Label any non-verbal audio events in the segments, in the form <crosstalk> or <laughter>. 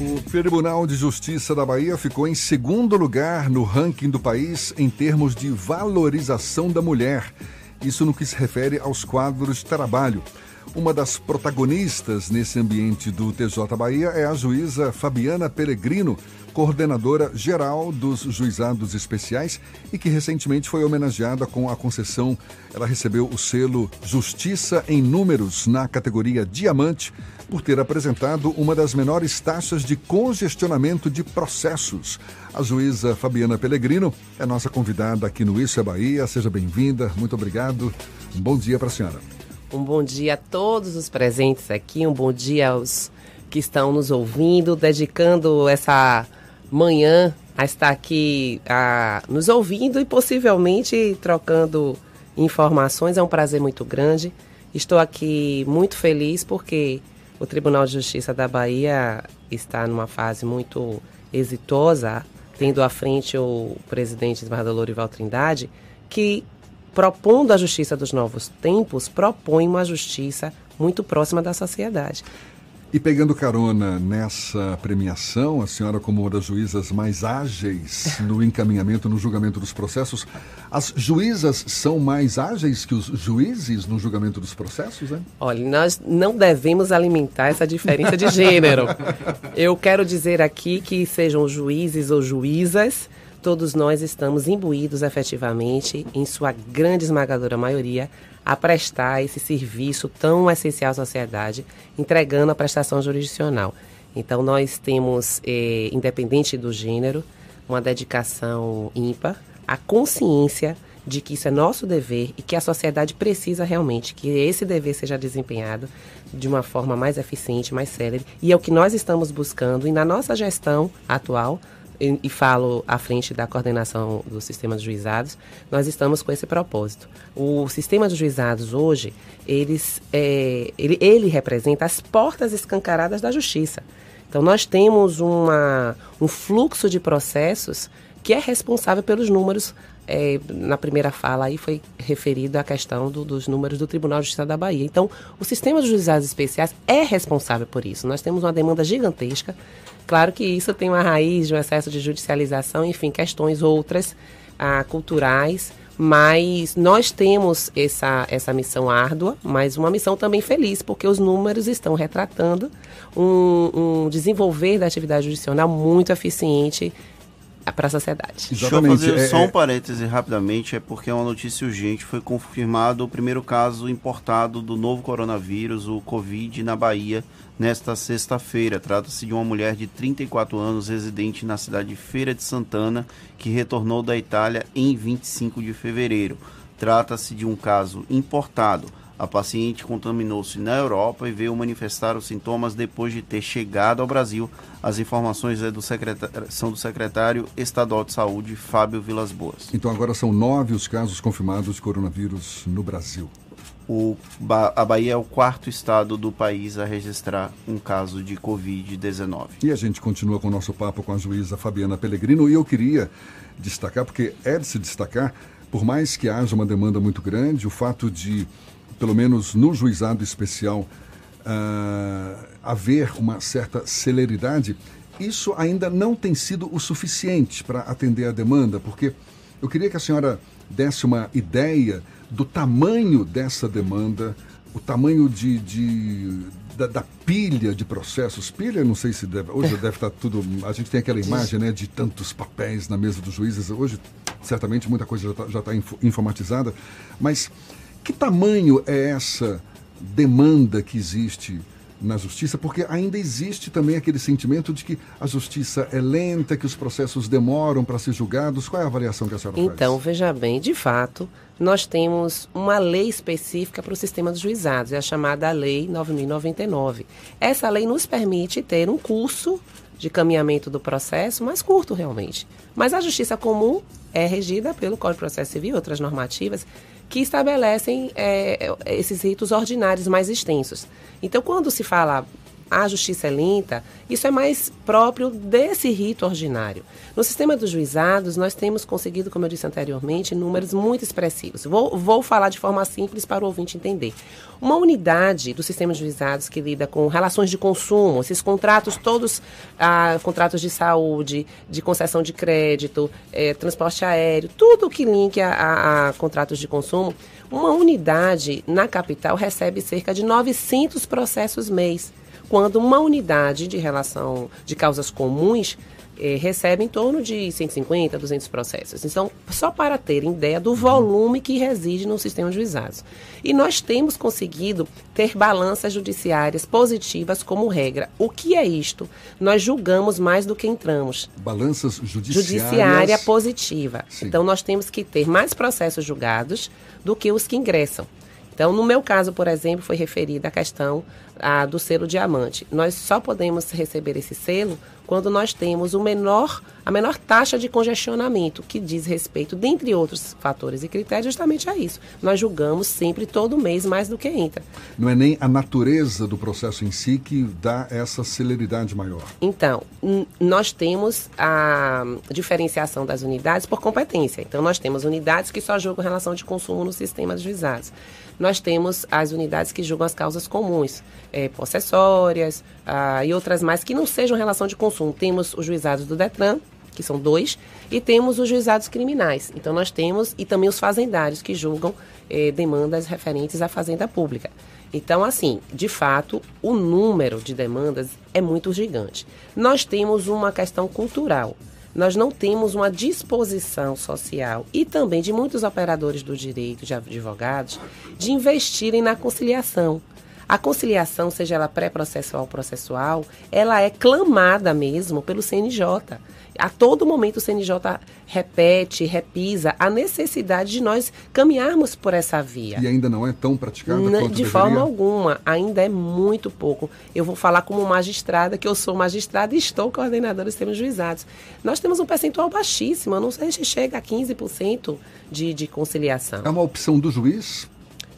O Tribunal de Justiça da Bahia ficou em segundo lugar no ranking do país em termos de valorização da mulher. Isso no que se refere aos quadros de trabalho. Uma das protagonistas nesse ambiente do TJ Bahia é a juíza Fabiana Peregrino, coordenadora geral dos juizados especiais e que recentemente foi homenageada com a concessão. Ela recebeu o selo Justiça em Números na categoria Diamante por ter apresentado uma das menores taxas de congestionamento de processos. A juíza Fabiana Pellegrino é nossa convidada aqui no Isso é Bahia. Seja bem-vinda. Muito obrigado. Um bom dia para a senhora. Um bom dia a todos os presentes aqui, um bom dia aos que estão nos ouvindo, dedicando essa manhã a estar aqui a, nos ouvindo e possivelmente trocando informações. É um prazer muito grande. Estou aqui muito feliz porque o Tribunal de Justiça da Bahia está numa fase muito exitosa, tendo à frente o presidente Esmardor Lourival Trindade, que propondo a justiça dos novos tempos, propõe uma justiça muito próxima da sociedade. E pegando carona nessa premiação, a senhora, como uma das juízas mais ágeis no encaminhamento, no julgamento dos processos, as juízas são mais ágeis que os juízes no julgamento dos processos, né? Olha, nós não devemos alimentar essa diferença de gênero. <laughs> Eu quero dizer aqui que sejam juízes ou juízas, todos nós estamos imbuídos efetivamente, em sua grande esmagadora maioria, a prestar esse serviço tão essencial à sociedade, entregando a prestação jurisdicional. Então, nós temos, eh, independente do gênero, uma dedicação ímpar, a consciência de que isso é nosso dever e que a sociedade precisa realmente que esse dever seja desempenhado de uma forma mais eficiente, mais célere. E é o que nós estamos buscando e na nossa gestão atual, e, falo à frente da coordenação do sistema de juizados, nós estamos com esse propósito. O sistema de juizados hoje, eles, é, ele, ele representa as portas escancaradas da justiça. Então, nós temos uma, um fluxo de processos que é responsável pelos números. É, na primeira fala aí foi referido a questão do, dos números do Tribunal de Justiça da Bahia. Então, o sistema de juizados especiais é responsável por isso. Nós temos uma demanda gigantesca Claro que isso tem uma raiz de um excesso de judicialização, enfim, questões outras ah, culturais, mas nós temos essa, essa missão árdua, mas uma missão também feliz, porque os números estão retratando um, um desenvolver da atividade judicial muito eficiente para a sociedade. Exatamente. Deixa eu fazer é, só um é. parêntese rapidamente, é porque é uma notícia urgente. Foi confirmado o primeiro caso importado do novo coronavírus, o Covid, na Bahia, nesta sexta-feira. Trata-se de uma mulher de 34 anos, residente na cidade de Feira de Santana, que retornou da Itália em 25 de fevereiro. Trata-se de um caso importado. A paciente contaminou-se na Europa e veio manifestar os sintomas depois de ter chegado ao Brasil. As informações é do são do secretário estadual de saúde, Fábio Vilas Boas. Então agora são nove os casos confirmados de coronavírus no Brasil. O, a Bahia é o quarto estado do país a registrar um caso de Covid-19. E a gente continua com o nosso papo com a juíza Fabiana Pellegrino e eu queria destacar, porque é de se destacar, por mais que haja uma demanda muito grande, o fato de pelo menos no juizado especial, uh, haver uma certa celeridade, isso ainda não tem sido o suficiente para atender a demanda, porque eu queria que a senhora desse uma ideia do tamanho dessa demanda, o tamanho de, de da, da, pilha de processos. Pilha, não sei se deve, hoje deve estar tudo. A gente tem aquela imagem né, de tantos papéis na mesa dos juízes. Hoje, certamente, muita coisa já está tá informatizada, mas que tamanho é essa demanda que existe na justiça? Porque ainda existe também aquele sentimento de que a justiça é lenta, que os processos demoram para ser julgados. Qual é a avaliação que a senhora então, faz? Então, veja bem, de fato, nós temos uma lei específica para o sistema dos juizados, é a chamada Lei 9099. Essa lei nos permite ter um curso de caminhamento do processo mais curto, realmente. Mas a justiça comum é regida pelo Código de Processo Civil e outras normativas que estabelecem é, esses ritos ordinários mais extensos. Então, quando se fala a justiça é lenta, isso é mais próprio desse rito ordinário. No sistema dos juizados, nós temos conseguido, como eu disse anteriormente, números muito expressivos. Vou, vou falar de forma simples para o ouvinte entender. Uma unidade do sistema de juizados que lida com relações de consumo, esses contratos todos, ah, contratos de saúde, de concessão de crédito, eh, transporte aéreo, tudo que linke a, a, a contratos de consumo, uma unidade na capital recebe cerca de 900 processos mês, quando uma unidade de relação de causas comuns eh, recebe em torno de 150, 200 processos. Então, só para ter ideia do volume que reside no sistema de juizados. E nós temos conseguido ter balanças judiciárias positivas como regra. O que é isto? Nós julgamos mais do que entramos. Balanças judiciárias. Judiciária positiva. Sim. Então, nós temos que ter mais processos julgados do que os que ingressam. Então, no meu caso, por exemplo, foi referida a questão a, do selo diamante. Nós só podemos receber esse selo quando nós temos o menor, a menor taxa de congestionamento, que diz respeito, dentre outros fatores e critérios, justamente a isso. Nós julgamos sempre, todo mês, mais do que entra. Não é nem a natureza do processo em si que dá essa celeridade maior. Então, nós temos a diferenciação das unidades por competência. Então, nós temos unidades que só julgam relação de consumo no sistema de juizados nós temos as unidades que julgam as causas comuns, é, possessórias ah, e outras mais que não sejam relação de consumo. Temos os juizados do DETRAN, que são dois, e temos os juizados criminais. Então nós temos, e também os fazendários, que julgam eh, demandas referentes à fazenda pública. Então, assim, de fato, o número de demandas é muito gigante. Nós temos uma questão cultural nós não temos uma disposição social e também de muitos operadores do direito, de advogados, de investirem na conciliação. A conciliação, seja ela pré-processual ou processual, ela é clamada mesmo pelo CNJ. A todo momento o CNJ repete, repisa a necessidade de nós caminharmos por essa via. E ainda não é tão praticada quanto De deveria? forma alguma, ainda é muito pouco. Eu vou falar como magistrada, que eu sou magistrada e estou coordenadora dos sistemas juizados. Nós temos um percentual baixíssimo, não sei se chega a 15% de, de conciliação. É uma opção do juiz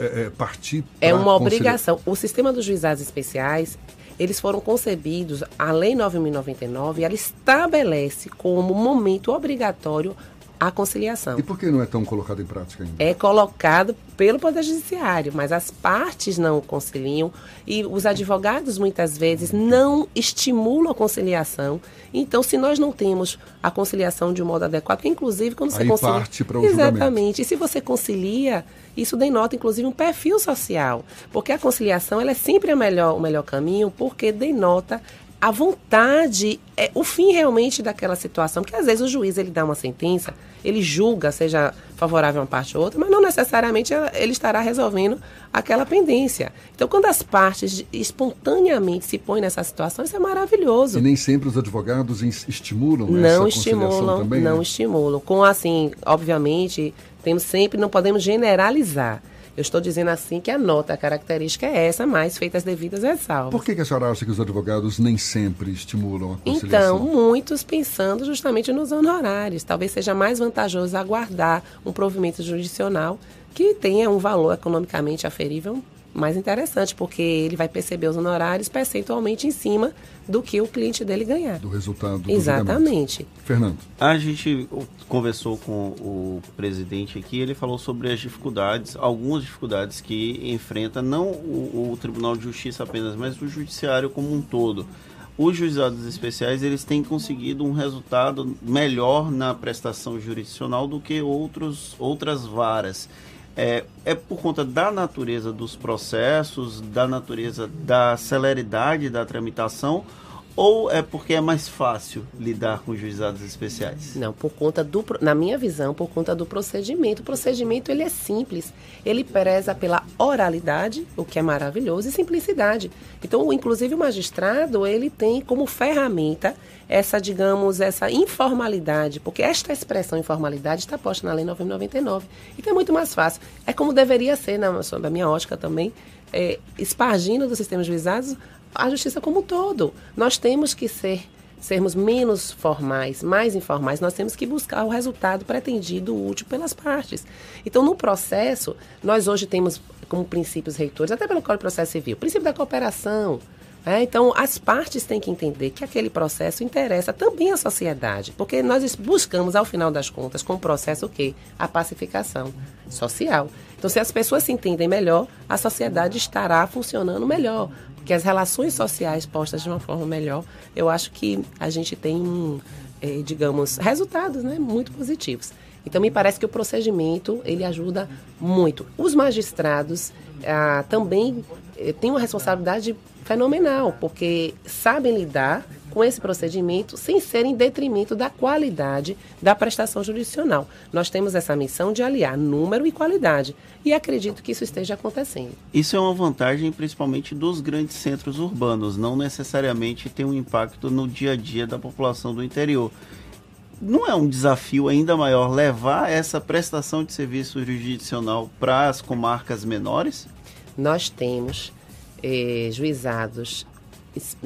é, é, partir É uma obrigação. O sistema dos juizados especiais eles foram concebidos, a Lei 9.099, ela estabelece como momento obrigatório a conciliação. E por que não é tão colocado em prática ainda? É colocado pelo Poder Judiciário, mas as partes não conciliam e os advogados muitas vezes não estimulam a conciliação. Então, se nós não temos a conciliação de um modo adequado, porque inclusive quando você Aí concilia. Parte para o Exatamente. Julgamento. E se você concilia, isso denota inclusive um perfil social. Porque a conciliação ela é sempre a melhor, o melhor caminho, porque denota a vontade, é o fim realmente daquela situação, porque às vezes o juiz ele dá uma sentença, ele julga, seja favorável a uma parte ou outra, mas não necessariamente ele estará resolvendo aquela pendência. Então, quando as partes espontaneamente se põem nessa situação, isso é maravilhoso. E nem sempre os advogados estimulam não essa estimulam, também, não né? estimulam. Com assim, obviamente, temos sempre, não podemos generalizar. Eu estou dizendo assim que a nota, a característica é essa, mas feitas devidas ressalvas. Por que, que a senhora acha que os advogados nem sempre estimulam a conciliação? Então, muitos pensando justamente nos honorários. Talvez seja mais vantajoso aguardar um provimento jurisdicional que tenha um valor economicamente aferível mais interessante, porque ele vai perceber os honorários percentualmente em cima do que o cliente dele ganhar. Do resultado do Exatamente. Julgamento. Fernando. A gente conversou com o presidente aqui, ele falou sobre as dificuldades, algumas dificuldades que enfrenta não o, o Tribunal de Justiça apenas, mas o judiciário como um todo os juizados especiais eles têm conseguido um resultado melhor na prestação jurisdicional do que outros, outras varas. É, é por conta da natureza dos processos, da natureza da celeridade da tramitação, ou é porque é mais fácil lidar com juizados especiais? Não, por conta do, na minha visão, por conta do procedimento. O procedimento ele é simples, ele preza pela oralidade, o que é maravilhoso, e simplicidade. Então, inclusive o magistrado ele tem como ferramenta essa, digamos, essa informalidade, porque esta expressão informalidade está posta na Lei 999. Então é muito mais fácil. É como deveria ser, na, minha ótica também, é, espargindo do sistema de juizados a justiça como um todo. Nós temos que ser sermos menos formais, mais informais, nós temos que buscar o resultado pretendido útil pelas partes. Então, no processo, nós hoje temos como princípios reitores, até pelo Código de Processo Civil, o princípio da cooperação, É, então, as partes têm que entender que aquele processo interessa também à sociedade, porque nós buscamos, ao final das contas, com o processo o quê? A pacificação social. Então, se as pessoas se entendem melhor, a sociedade estará funcionando melhor, porque as relações sociais postas de uma forma melhor, eu acho que a gente tem, é, digamos, resultados né, muito positivos. Então, me parece que o procedimento, ele ajuda muito. Os magistrados ah, também eh, têm uma responsabilidade fenomenal, porque sabem lidar com esse procedimento sem ser em detrimento da qualidade da prestação jurisdicional. Nós temos essa missão de aliar número e qualidade e acredito que isso esteja acontecendo. Isso é uma vantagem principalmente dos grandes centros urbanos, não necessariamente tem um impacto no dia a dia da população do interior. Não é um desafio ainda maior levar essa prestação de serviço jurisdicional para as comarcas menores? Nós temos eh, juizados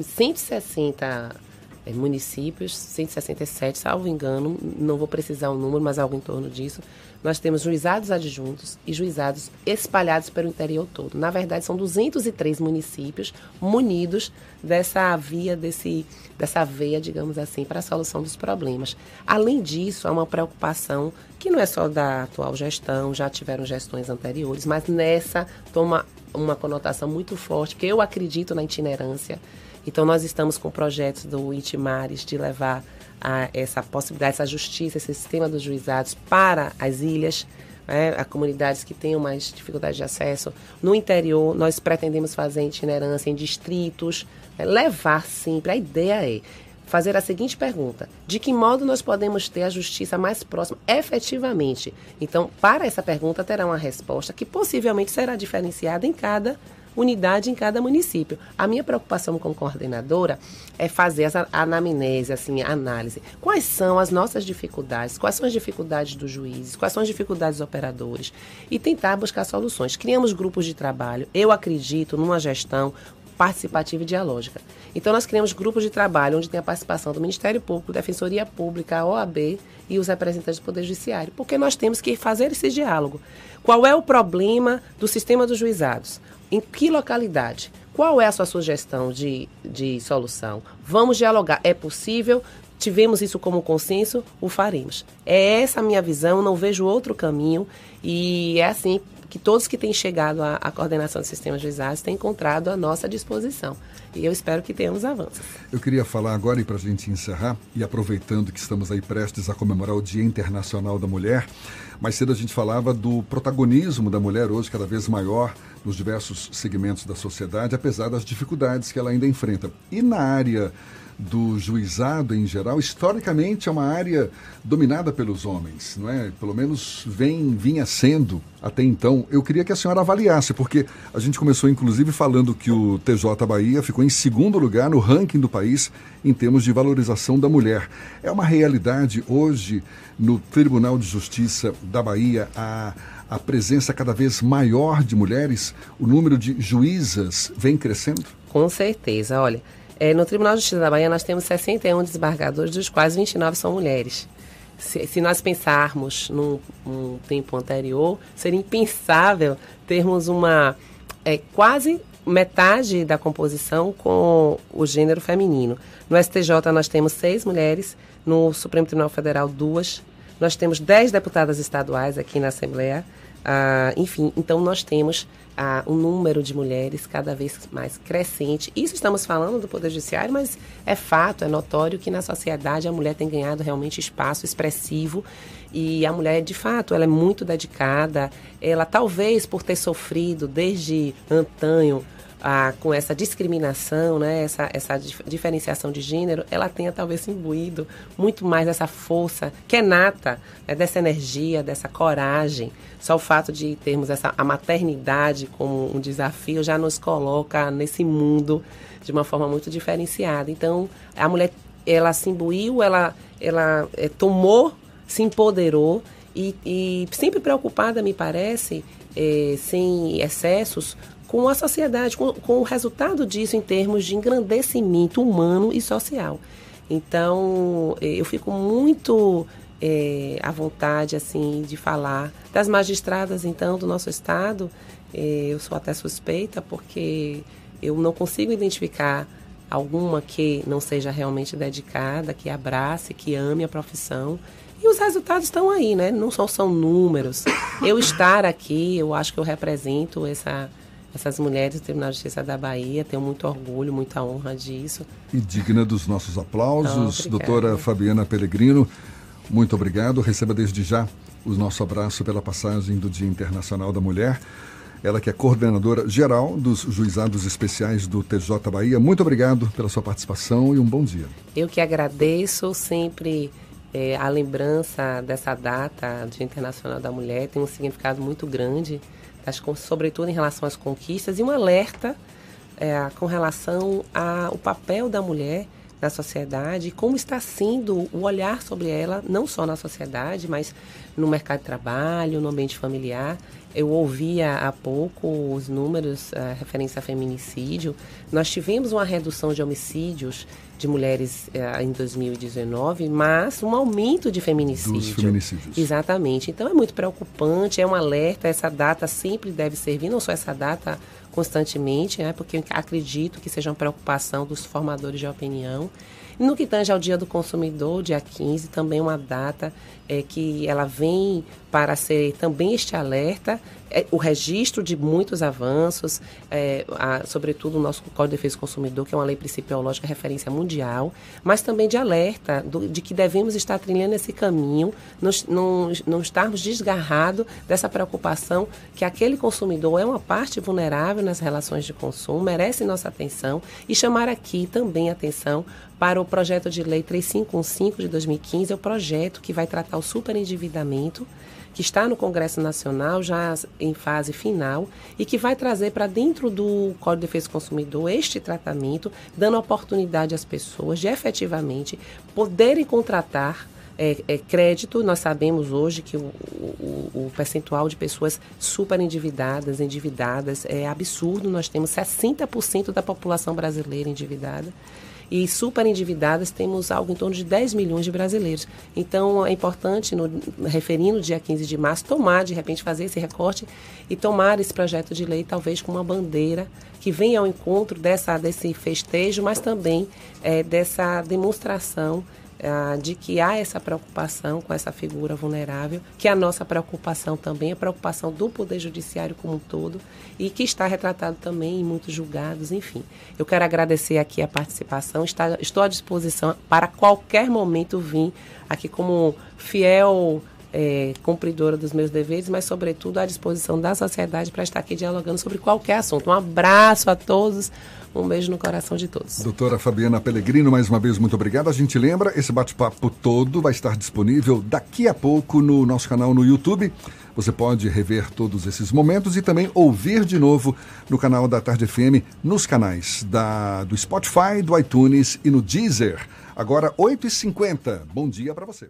160 eh, municípios, 167, salvo engano, não vou precisar o número, mas algo em torno disso. Nós temos juizados adjuntos e juizados espalhados pelo interior todo. Na verdade, são 203 municípios munidos dessa via, desse, dessa veia, digamos assim, para a solução dos problemas. Além disso, há uma preocupação que não é só da atual gestão, já tiveram gestões anteriores, mas nessa toma uma conotação muito forte, porque eu acredito na itinerância. Então, nós estamos com projetos do Itimares de levar a, essa possibilidade, essa justiça, esse sistema dos juizados para as ilhas, né, a comunidades que tenham mais dificuldade de acesso. No interior, nós pretendemos fazer itinerância em distritos, né, levar sempre. A ideia é fazer a seguinte pergunta: de que modo nós podemos ter a justiça mais próxima efetivamente? Então, para essa pergunta terá uma resposta que possivelmente será diferenciada em cada unidade em cada município. A minha preocupação como coordenadora é fazer essa anamnese, assim, análise. Quais são as nossas dificuldades? Quais são as dificuldades dos juízes? Quais são as dificuldades dos operadores? E tentar buscar soluções. Criamos grupos de trabalho. Eu acredito numa gestão participativa e dialógica. Então, nós criamos grupos de trabalho onde tem a participação do Ministério Público, Defensoria Pública, a OAB e os representantes do Poder Judiciário, porque nós temos que fazer esse diálogo. Qual é o problema do sistema dos juizados? Em que localidade? Qual é a sua sugestão de, de solução? Vamos dialogar. É possível? Tivemos isso como consenso? O faremos. É essa a minha visão, não vejo outro caminho. E é assim que todos que têm chegado à, à coordenação do sistema juizados têm encontrado a nossa disposição. E eu espero que tenhamos avanços. Eu queria falar agora, e para a gente encerrar, e aproveitando que estamos aí prestes a comemorar o Dia Internacional da Mulher, mais cedo a gente falava do protagonismo da mulher hoje cada vez maior nos diversos segmentos da sociedade, apesar das dificuldades que ela ainda enfrenta. E na área do juizado em geral, historicamente é uma área dominada pelos homens, não é? Pelo menos vem vinha sendo até então. Eu queria que a senhora avaliasse, porque a gente começou inclusive falando que o TJ Bahia ficou em segundo lugar no ranking do país em termos de valorização da mulher. É uma realidade hoje no Tribunal de Justiça da Bahia a a presença cada vez maior de mulheres, o número de juízas vem crescendo? Com certeza, olha. É, no Tribunal de Justiça da Bahia, nós temos 61 desembargadores, dos quais 29 são mulheres. Se, se nós pensarmos num, num, tempo anterior, seria impensável termos uma é, quase metade da composição com o gênero feminino. No STJ, nós temos seis mulheres, no Supremo Tribunal Federal, duas. Nós temos dez deputadas estaduais aqui na Assembleia. Ah, enfim, então nós temos ah, um número de mulheres cada vez mais crescente. Isso estamos falando do Poder Judiciário, mas é fato, é notório que na sociedade a mulher tem ganhado realmente espaço expressivo e a mulher, de fato, ela é muito dedicada. Ela, talvez por ter sofrido desde antanho com essa discriminação, né, essa, essa diferenciação de gênero, ela tenha talvez imbuído muito mais essa força que é nata, né, dessa energia, dessa coragem. Só o fato de termos essa, a maternidade como um desafio já nos coloca nesse mundo de uma forma muito diferenciada. Então, a mulher, ela se imbuiu, ela, ela é, tomou, se empoderou e, e sempre preocupada, me parece, é, sem excessos, com a sociedade, com, com o resultado disso em termos de engrandecimento humano e social. Então, eh, eu fico muito é, à vontade assim de falar das magistradas então do nosso estado. É, eu sou até suspeita porque eu não consigo identificar alguma que não seja realmente dedicada, que abrace, que ame a profissão. E os resultados estão aí, né? Não só são números. Eu estar aqui, eu acho que eu represento essa, essas mulheres do Tribunal de Justiça da Bahia. Tenho muito orgulho, muita honra disso. E digna dos nossos aplausos, oh, doutora Fabiana Pellegrino. Muito obrigado. Receba desde já o nosso abraço pela passagem do Dia Internacional da Mulher. Ela que é coordenadora geral dos juizados especiais do TJ Bahia. Muito obrigado pela sua participação e um bom dia. Eu que agradeço sempre é, a lembrança dessa data, Dia Internacional da Mulher, tem um significado muito grande, acho, sobretudo em relação às conquistas, e um alerta é, com relação ao papel da mulher na sociedade como está sendo o olhar sobre ela, não só na sociedade, mas no mercado de trabalho, no ambiente familiar. Eu ouvia há pouco os números a referência a feminicídio. Nós tivemos uma redução de homicídios de mulheres eh, em 2019, mas um aumento de feminicídio. Dos feminicídios. Exatamente. Então é muito preocupante, é um alerta. Essa data sempre deve servir, não só essa data constantemente, né, porque acredito que seja uma preocupação dos formadores de opinião. No que tange ao Dia do Consumidor, dia 15, também uma data é, que ela vem para ser também este alerta, é, o registro de muitos avanços, é, a, sobretudo o nosso Código de Defesa do Consumidor, que é uma lei principiológica referência mundial, mas também de alerta do, de que devemos estar trilhando esse caminho, não, não, estarmos desgarrados dessa preocupação que aquele consumidor é uma parte vulnerável nas relações de consumo, merece nossa atenção e chamar aqui também atenção para o projeto de lei 3515 de 2015, é o projeto que vai tratar o superendividamento, que está no Congresso Nacional já em fase final e que vai trazer para dentro do Código de Defesa do Consumidor este tratamento, dando oportunidade às pessoas de efetivamente poderem contratar é, é, crédito, nós sabemos hoje que o, o, o, percentual de pessoas super endividadas, endividadas, é absurdo. Nós temos 60% da população brasileira endividada e super endividadas temos algo em torno de 10 milhões de brasileiros. Então é importante, no, referindo o dia 15 de março, tomar, de repente, fazer esse recorte e tomar esse projeto de lei, talvez com uma bandeira que venha ao encontro dessa, desse festejo, mas também é, dessa demonstração ah, de que há essa preocupação com essa figura vulnerável, que a nossa preocupação também é preocupação do Poder Judiciário como um todo e que está retratado também em muitos julgados, enfim. Eu quero agradecer aqui a participação, está, estou à disposição para qualquer momento vir aqui como fiel é, cumpridora dos meus deveres, mas, sobretudo, à disposição da sociedade para estar aqui dialogando sobre qualquer assunto. Um abraço a todos. Um beijo no coração de todos. Doutora Fabiana Pellegrino, mais uma vez, muito obrigado. A gente lembra, esse bate-papo todo vai estar disponível daqui a pouco no nosso canal no YouTube. Você pode rever todos esses momentos e também ouvir de novo no canal da Tarde FM, nos canais da, do Spotify, do iTunes e no Deezer. Agora, 8h50. Bom dia para você.